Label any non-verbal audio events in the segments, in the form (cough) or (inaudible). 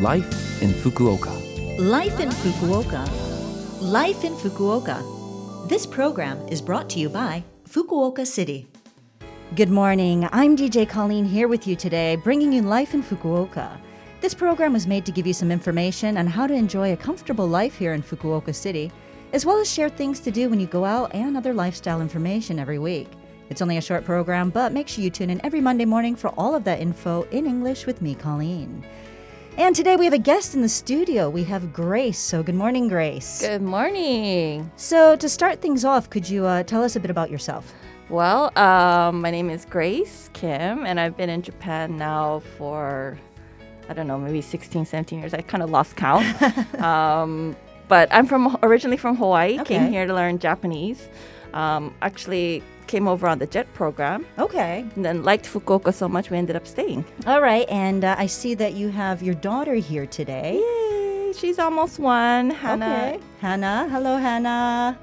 Life in Fukuoka. Life in Fukuoka. Life in Fukuoka. This program is brought to you by Fukuoka City. Good morning. I'm DJ Colleen here with you today, bringing you Life in Fukuoka. This program was made to give you some information on how to enjoy a comfortable life here in Fukuoka City, as well as share things to do when you go out and other lifestyle information every week. It's only a short program, but make sure you tune in every Monday morning for all of that info in English with me, Colleen. And today we have a guest in the studio. We have Grace. So, good morning, Grace. Good morning. So, to start things off, could you uh, tell us a bit about yourself? Well, um, my name is Grace Kim, and I've been in Japan now for, I don't know, maybe 16, 17 years. I kind of lost count. (laughs) um, but I'm from originally from Hawaii, Okay. came here to learn Japanese. Um, actually, came over on the JET program, Okay. and then liked Fukuoka so much we ended up staying. All right. And uh, I see that you have your daughter here today. Yay! She's almost one. Hannah. Okay. Hannah. Hello, Hannah.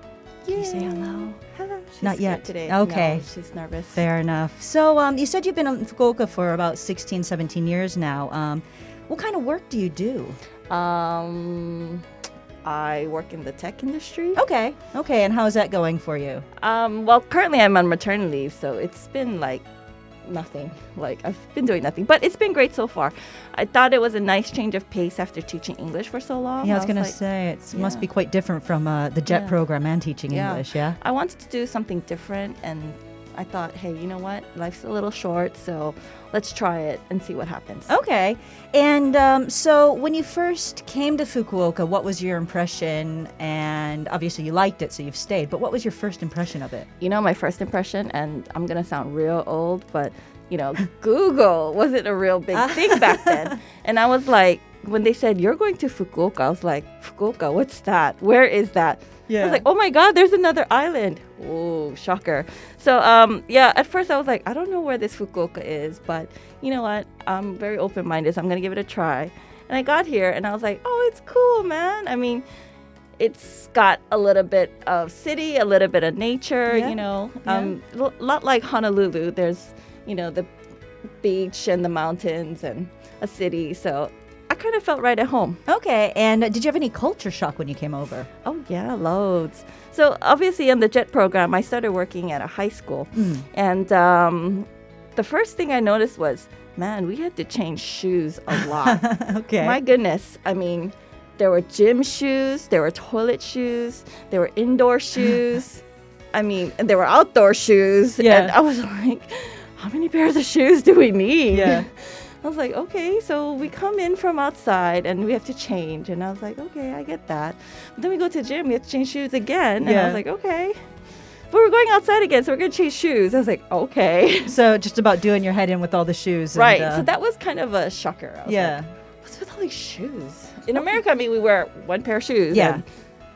Can you say hello? Hello. She's Not yet. Today. Okay. No, she's nervous. Fair enough. So, um, you said you've been in Fukuoka for about 16, 17 years now. Um, what kind of work do you do? Um, I work in the tech industry. Okay. Okay. And how's that going for you? Um, well, currently I'm on maternity leave, so it's been like nothing. Like I've been doing nothing, but it's been great so far. I thought it was a nice change of pace after teaching English for so long. Yeah, I was going to like, say it must be quite different from uh, the JET Yeah. program and teaching Yeah. English, yeah? I wanted to do something different, and I thought, hey, you know what? Life's a little short, so let's try it and see what happens. Okay. And um, so when you first came to Fukuoka, what was your impression? And obviously you liked it, so you've stayed, but what was your first impression of it? You know, my first impression, and I'm gonna sound real old, but you know, (laughs) Google wasn't a real big thing back then. (laughs) And I was like, when they said you're going to Fukuoka, I was like, Fukuoka, what's that? Where is that? I was like, oh my god, there's another island. Oh, shocker. So um, yeah, at first I was like, I don't know where this Fukuoka is, but you know what? I'm very open-minded, so I'm gonna give it a try. And I got here, and I was like, oh, it's cool, man. I mean. It's got a little bit of city, a little bit of nature, Yeah, you know. yeah. Um, a lot like Honolulu. There's, you know, the beach and the mountains and a city. So kind of felt right at home. Okay. And did you have any culture shock when you came over? Oh yeah, loads. So obviously in the JET program, I started working at a high school, and um, the first thing I noticed was, man, we had to change shoes a lot. (laughs) okay. My goodness, I mean, there were gym shoes, there were toilet shoes, there were indoor (laughs) shoes. I mean, and there were outdoor shoes. Yeah. And I was (laughs) like, how many pairs of shoes do we need? Yeah. I was like, okay, so we come in from outside and we have to change. And I was like, okay, I get that. But then we go to the gym, we have to change shoes again. And I was like, okay. But we're going outside again, so we're going to change shoes. I was like, okay. (laughs) so just about doing your head in with all the shoes. and, right. uh, so that was kind of a shocker. I was yeah. like, what's with all these shoes? In America, I mean, we wear one pair of shoes. Yeah. And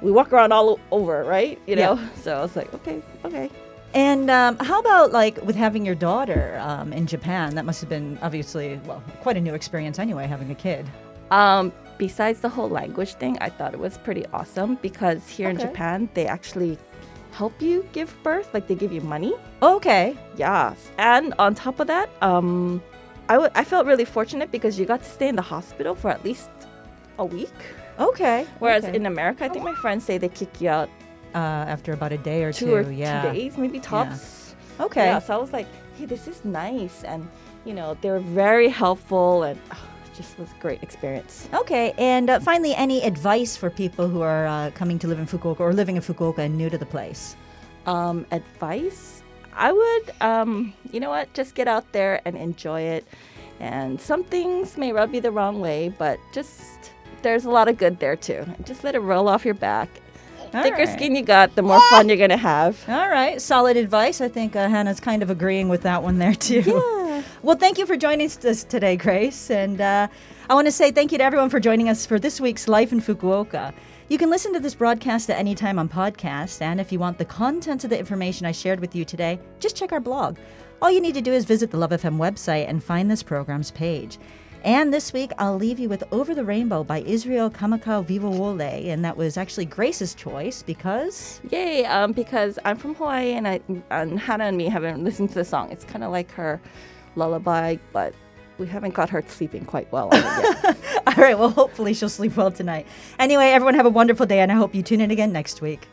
we walk around all over, right? You Yeah. know? So I was like, okay, okay. And um, how about like with having your daughter um, in Japan? That must have been obviously, well, quite a new experience anyway, having a kid. Um, besides the whole language thing, I thought it was pretty awesome because here in Japan, they actually help you give birth. Like they give you money. Okay. Yes. And on top of that, um, I, w- I felt really fortunate because you got to stay in the hospital for at least a week. Okay. Whereas okay. in America, I think my friends say they kick you out uh, after about a day or two, two, or yeah. two days, maybe tops. Okay. Yeah, so I was like, hey, this is nice. And, you know, they were very helpful and oh, it just was a great experience. Okay, and uh, finally, any advice for people who are uh, coming to live in Fukuoka or living in Fukuoka and new to the place? Um, advice? I would, um, you know what, just get out there and enjoy it. And some things may rub you the wrong way, but just there's a lot of good there too. Just let it roll off your back. All Thicker right. skin you got, the more fun you're gonna have. All right, solid advice. I think uh, Hannah's kind of agreeing with that one there too. Yeah. (laughs) Well, thank you for joining us today, Grace. And uh, I want to say thank you to everyone for joining us for this week's Life in Fukuoka. You can listen to this broadcast at any time on podcast, and if you want the contents of the information I shared with you today, just check our blog. All you need to do is visit the Love FM website and find this program's page. And this week, I'll leave you with Over the Rainbow by Israel Kamakawiwo'ole, and that was actually Grace's choice because. Yay! Um, because I'm from Hawaii and I and Hannah and me haven't listened to the song. It's kind of like her lullaby, but we haven't got her sleeping quite well on it yet. (laughs) All right, well, hopefully she'll sleep well tonight. Anyway, everyone have a wonderful day, and I hope you tune in again next week.